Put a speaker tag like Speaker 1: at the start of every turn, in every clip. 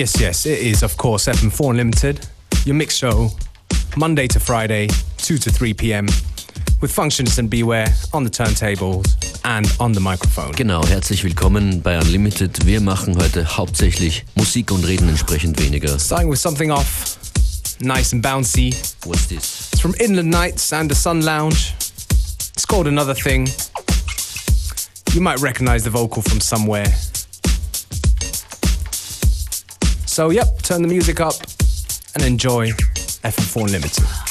Speaker 1: Yes, yes, it is, of course, FM4 Unlimited, your mix show, Monday to Friday, 2 to 3 p.m., with Functionist and Beware on the turntables and on the microphone.
Speaker 2: Genau, herzlich willkommen bei Unlimited. Wir machen heute hauptsächlich Musik und reden entsprechend weniger.
Speaker 1: Starting with something off, nice and bouncy.
Speaker 2: What's this?
Speaker 1: It's from Inland Nights and the Sun Lounge. It's called Another Thing. You might recognize the vocal from somewhere. So, yep, turn the music up and enjoy FM4 Unlimited.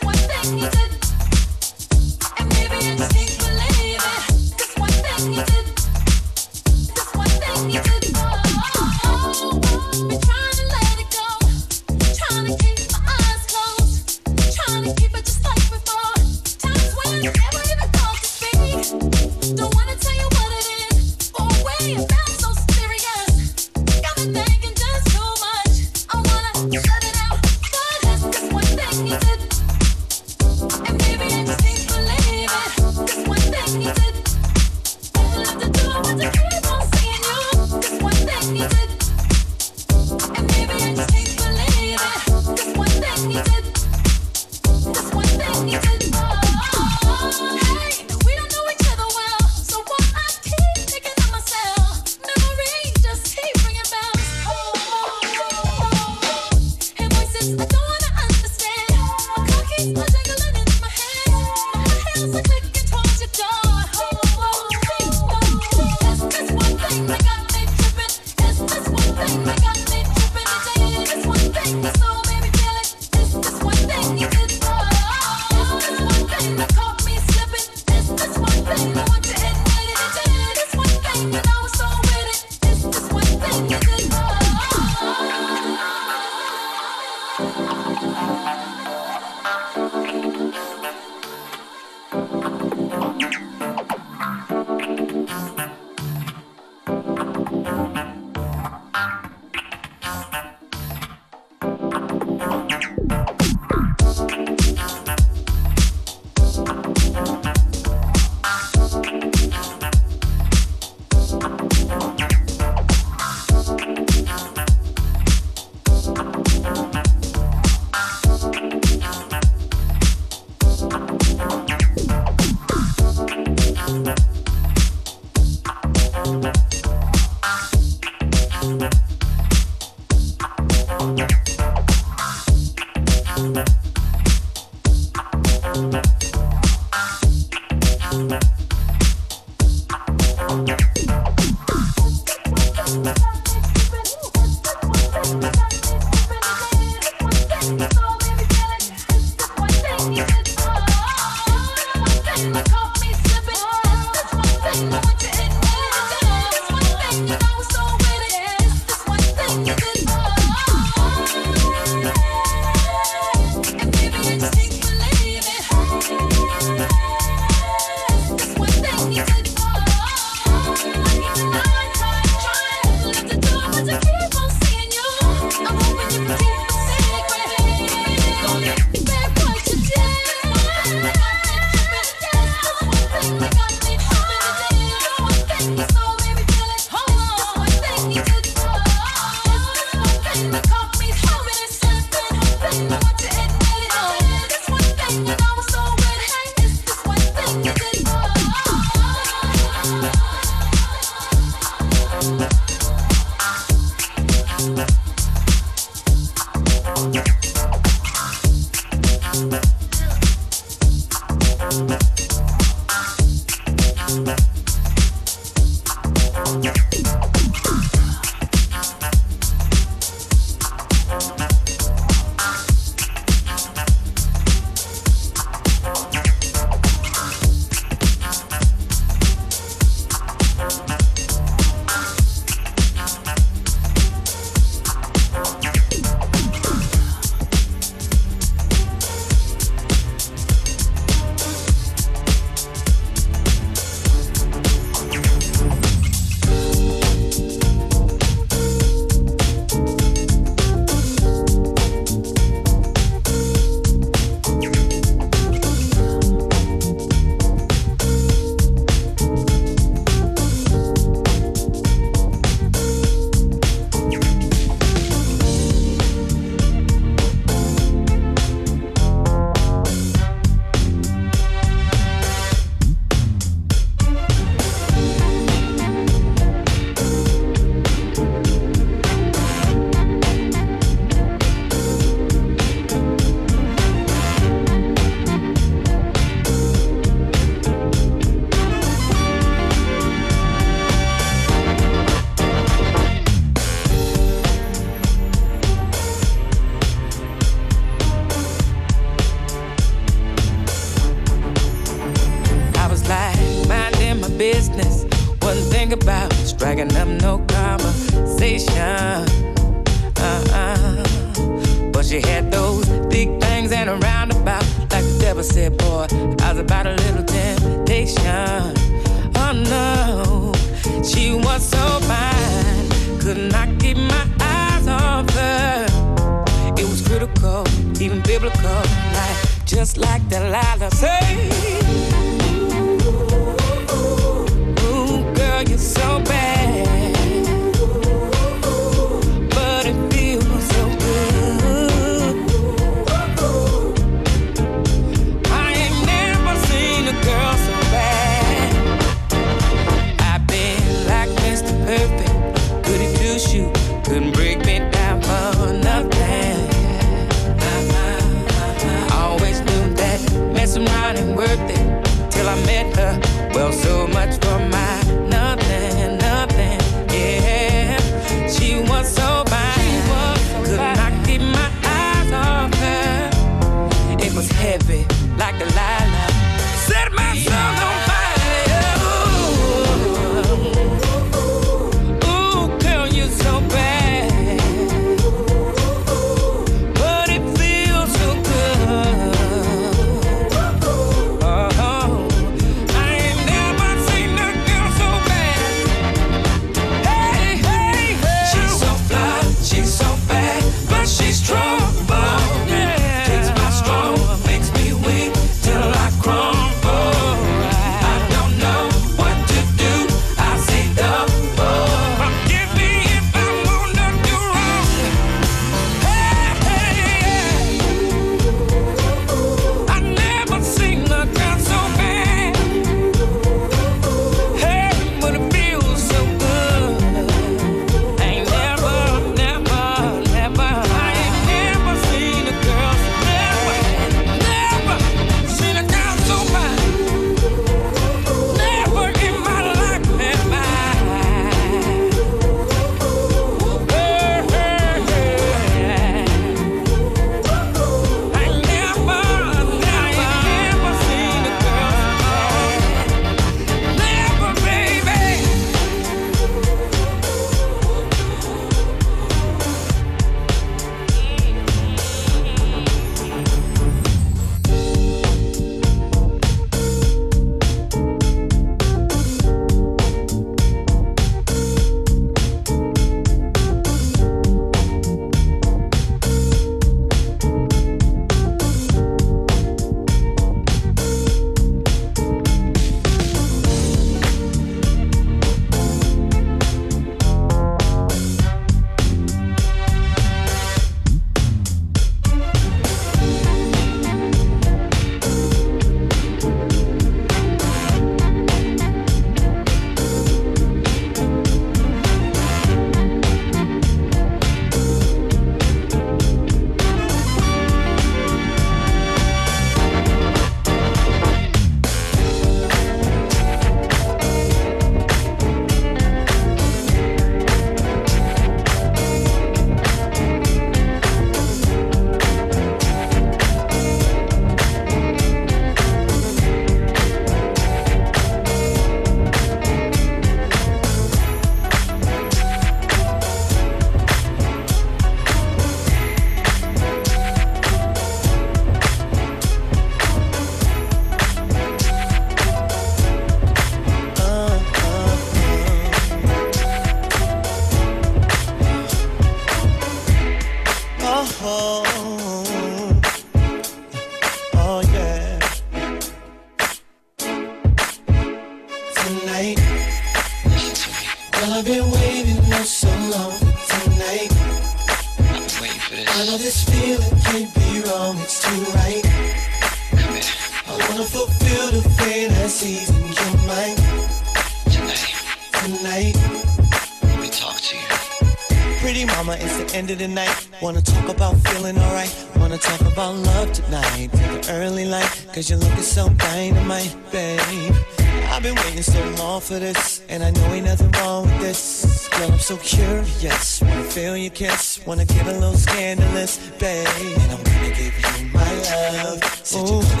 Speaker 3: Love.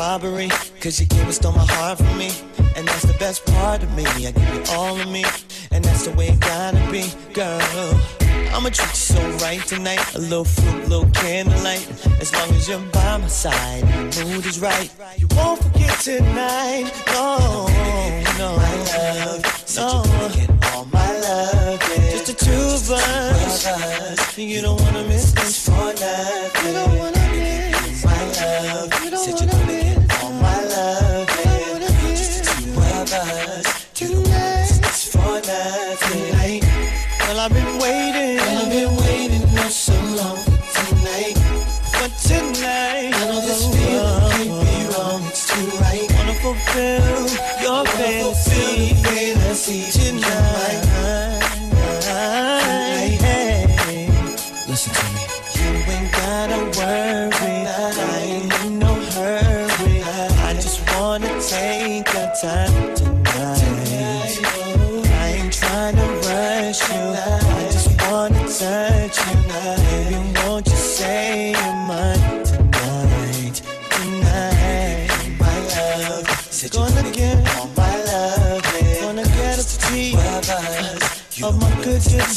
Speaker 4: robbery. Cause you gave what's stole my heart from me. And that's the best part of me. I give you all of me. And that's the way it gotta be, girl. I'ma treat you so right tonight. A little fruit, little candlelight. As long as you're by my side, the mood is right. You won't forget tonight. No, no, my love. No. All my love, yeah. Just the two of us. You don't wanna miss this for nothing. You don't wanna miss my love. You don't wanna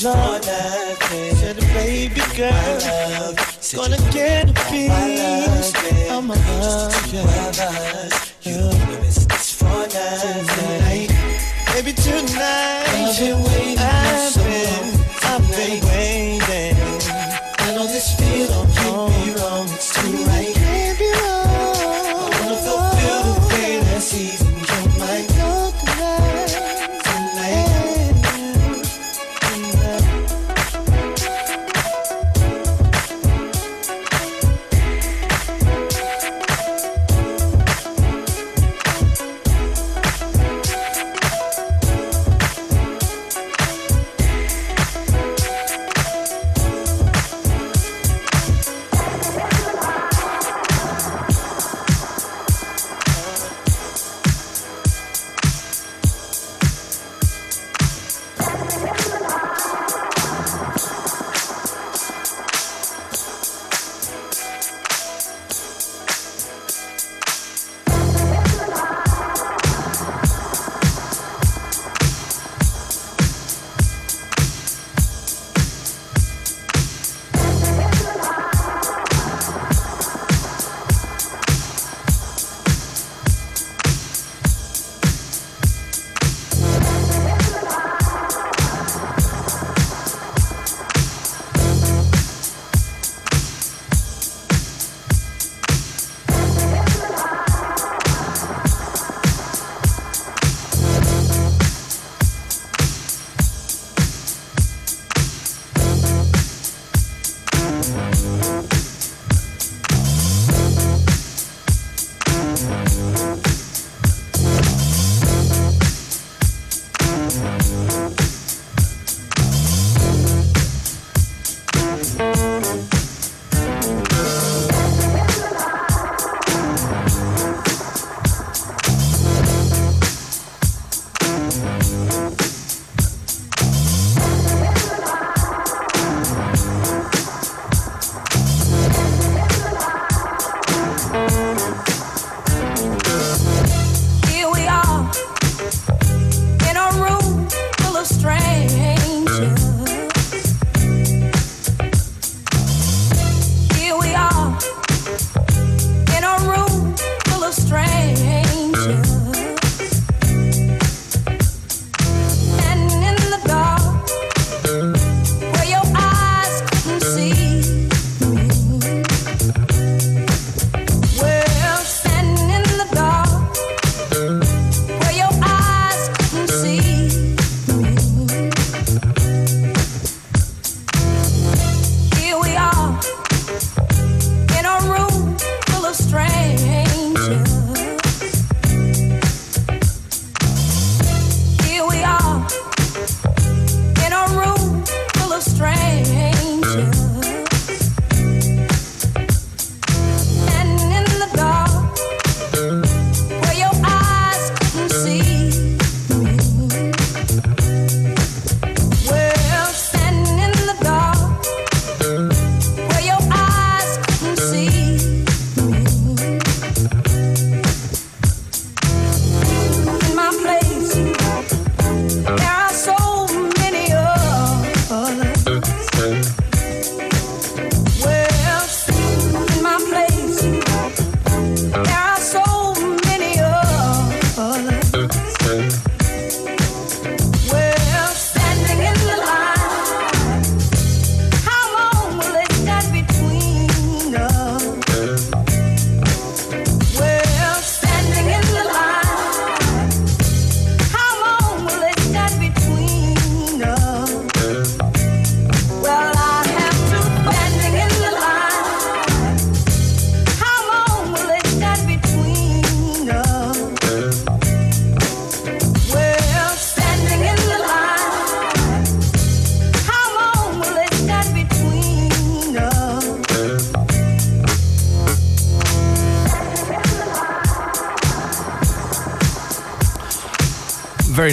Speaker 4: Lord, said, baby girl, gonna get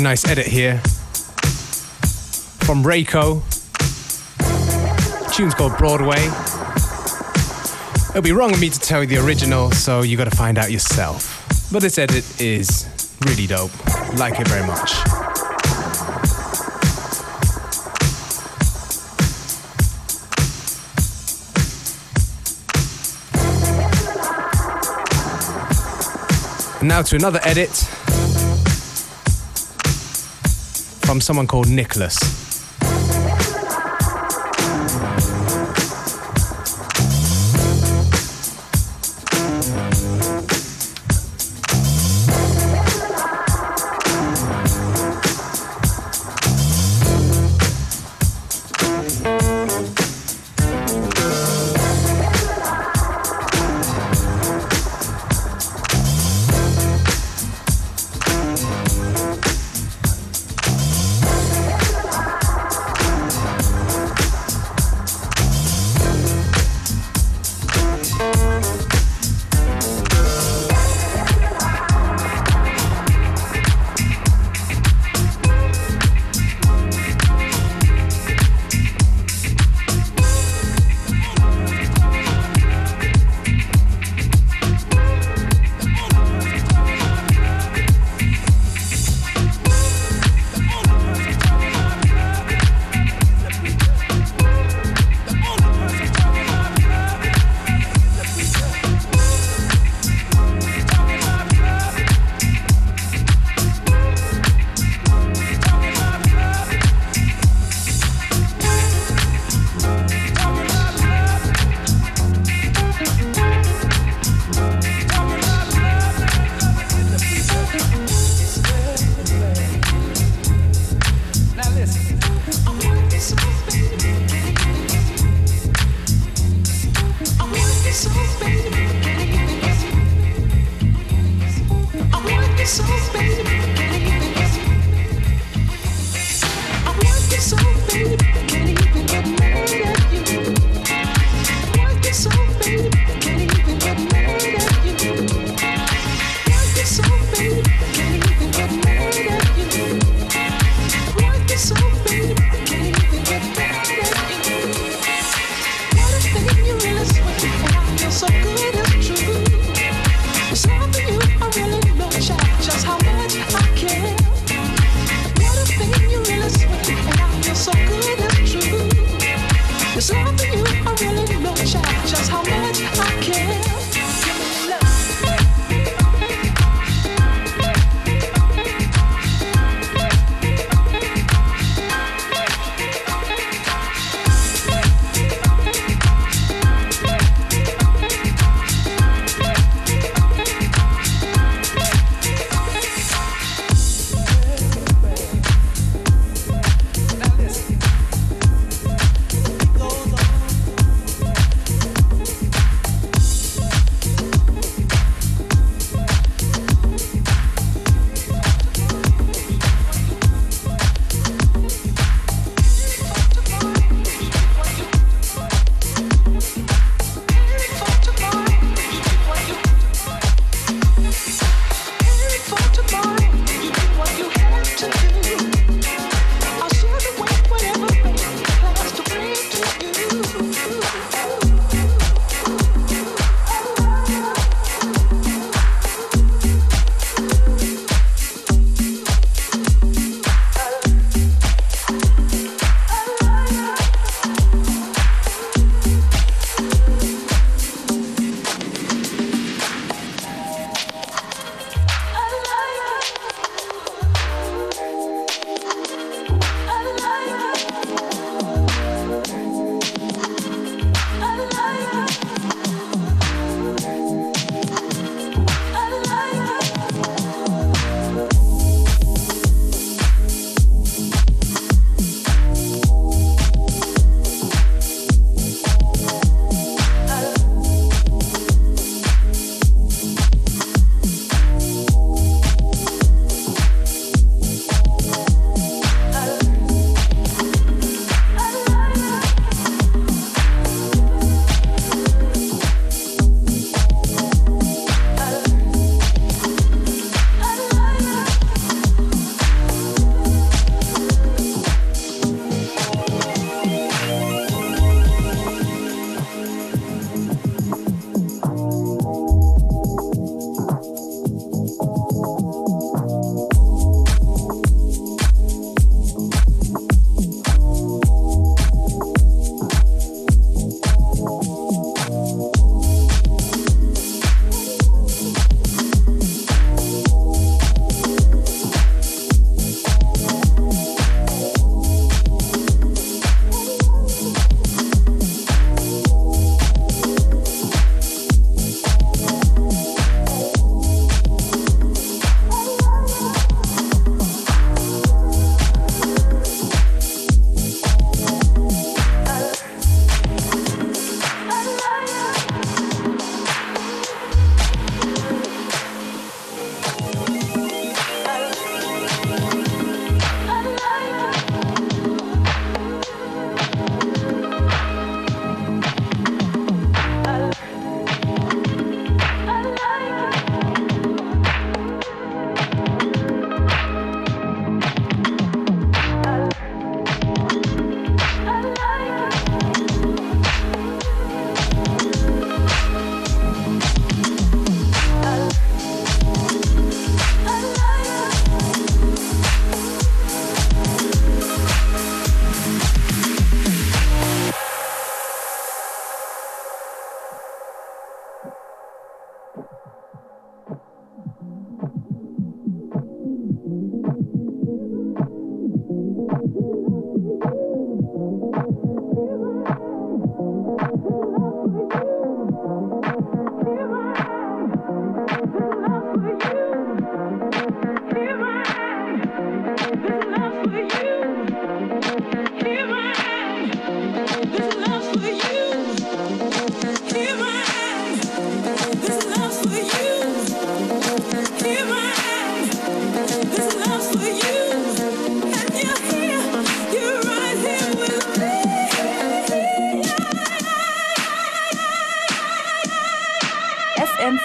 Speaker 5: nice edit here from Reiko. tune's called Broadway. It'll be wrong of me to tell you the original, so you gotta find out yourself. But this edit is really dope. Like it very much. And now to another edit from someone called Nicholas. Peace.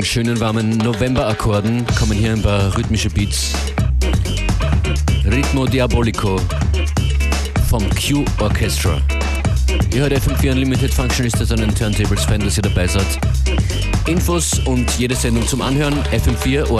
Speaker 2: den schönen warmen Novemberakkorden kommen hier ein paar rhythmische Beats. Ritmo Diabolico vom Q Orchestra. Ihr hört FM4 Unlimited Functionist an den Turntables Fan, dass ihr dabei seid. Infos und jede Sendung zum Anhören FM4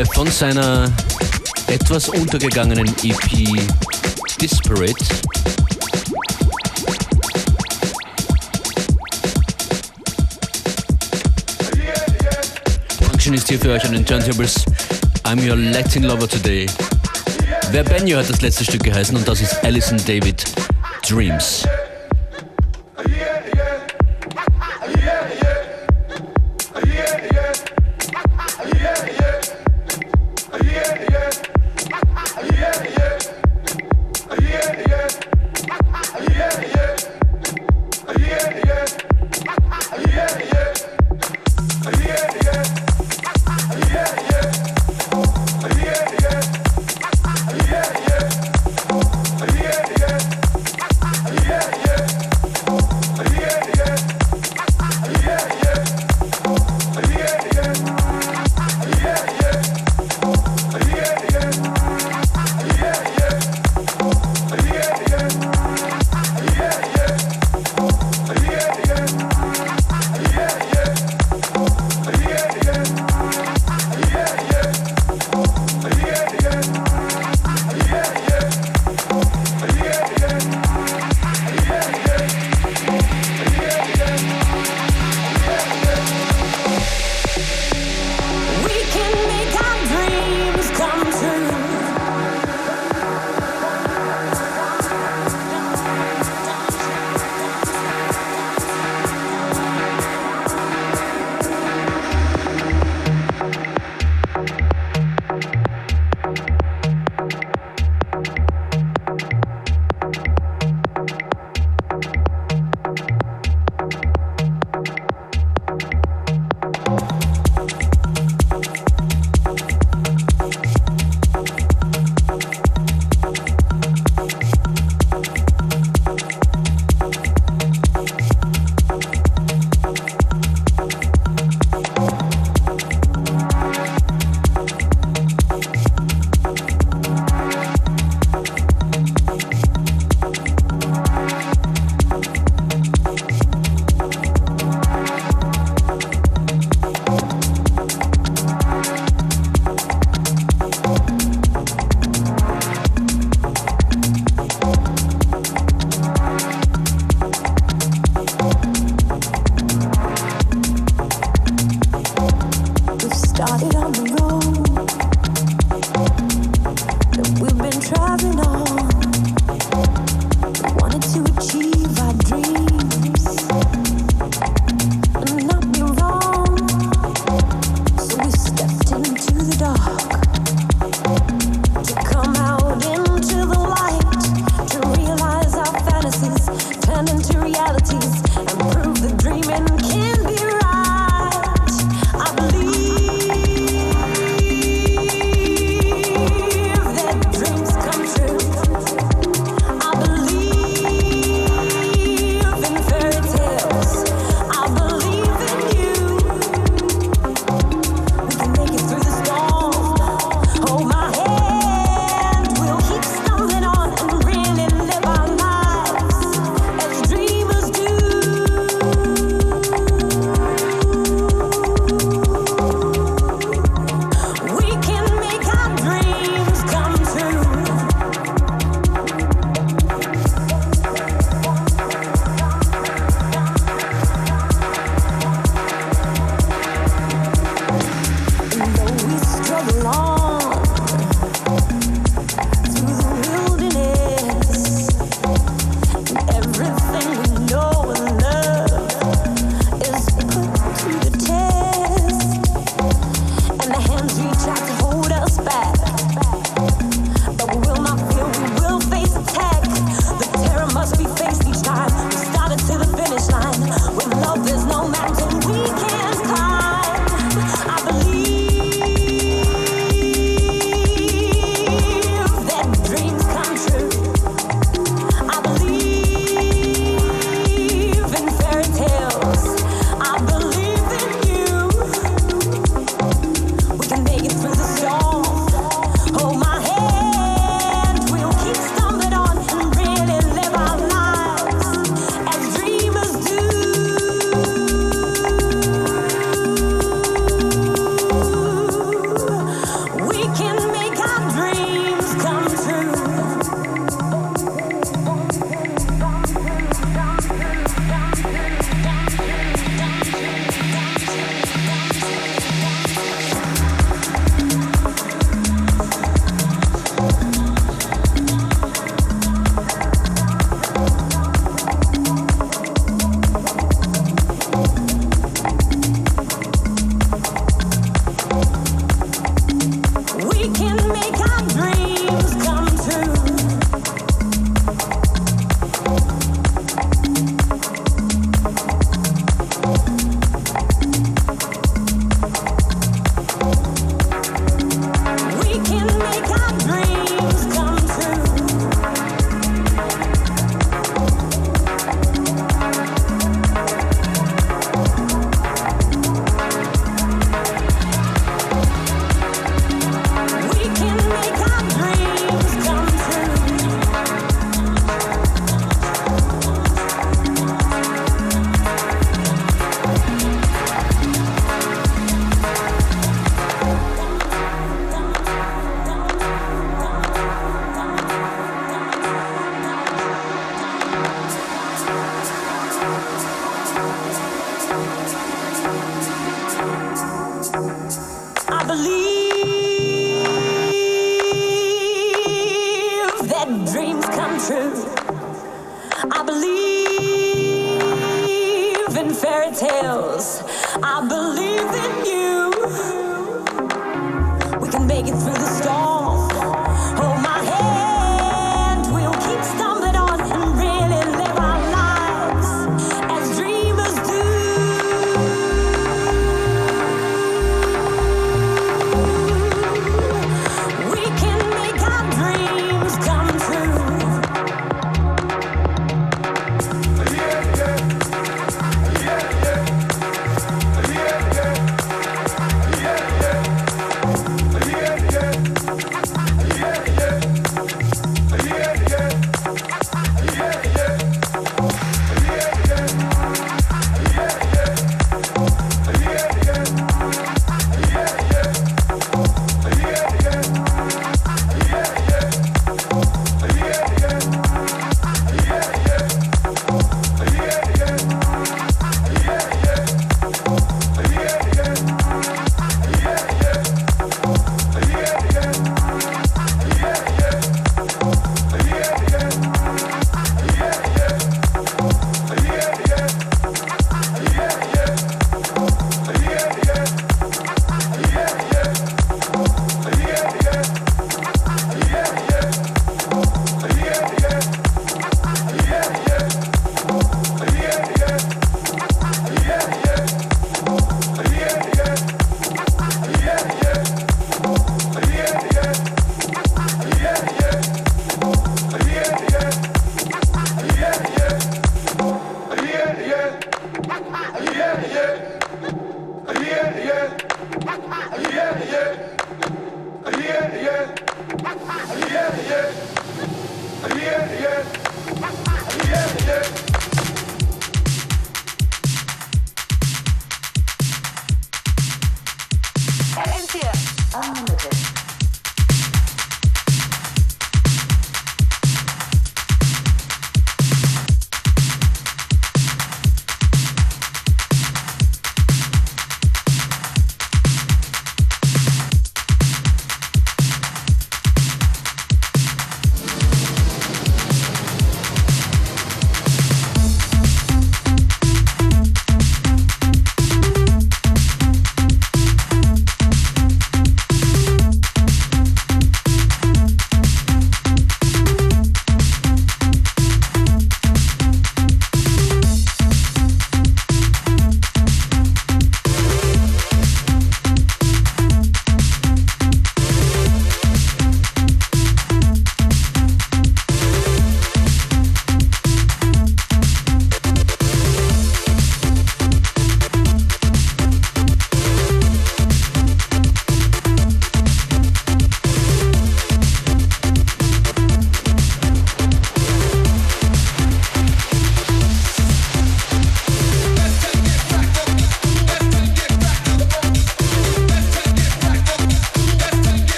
Speaker 2: Boy von seiner etwas untergegangenen EP Disparate. Function ist hier für euch an den Turntables. I'm your Latin lover today. Wer Benio hat das letzte Stück geheißen und das ist Alison David Dreams.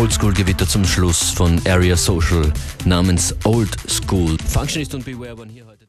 Speaker 2: Oldschool-Gewitter zum Schluss von Area Social namens Old School. Functionist und Beware waren hier heute.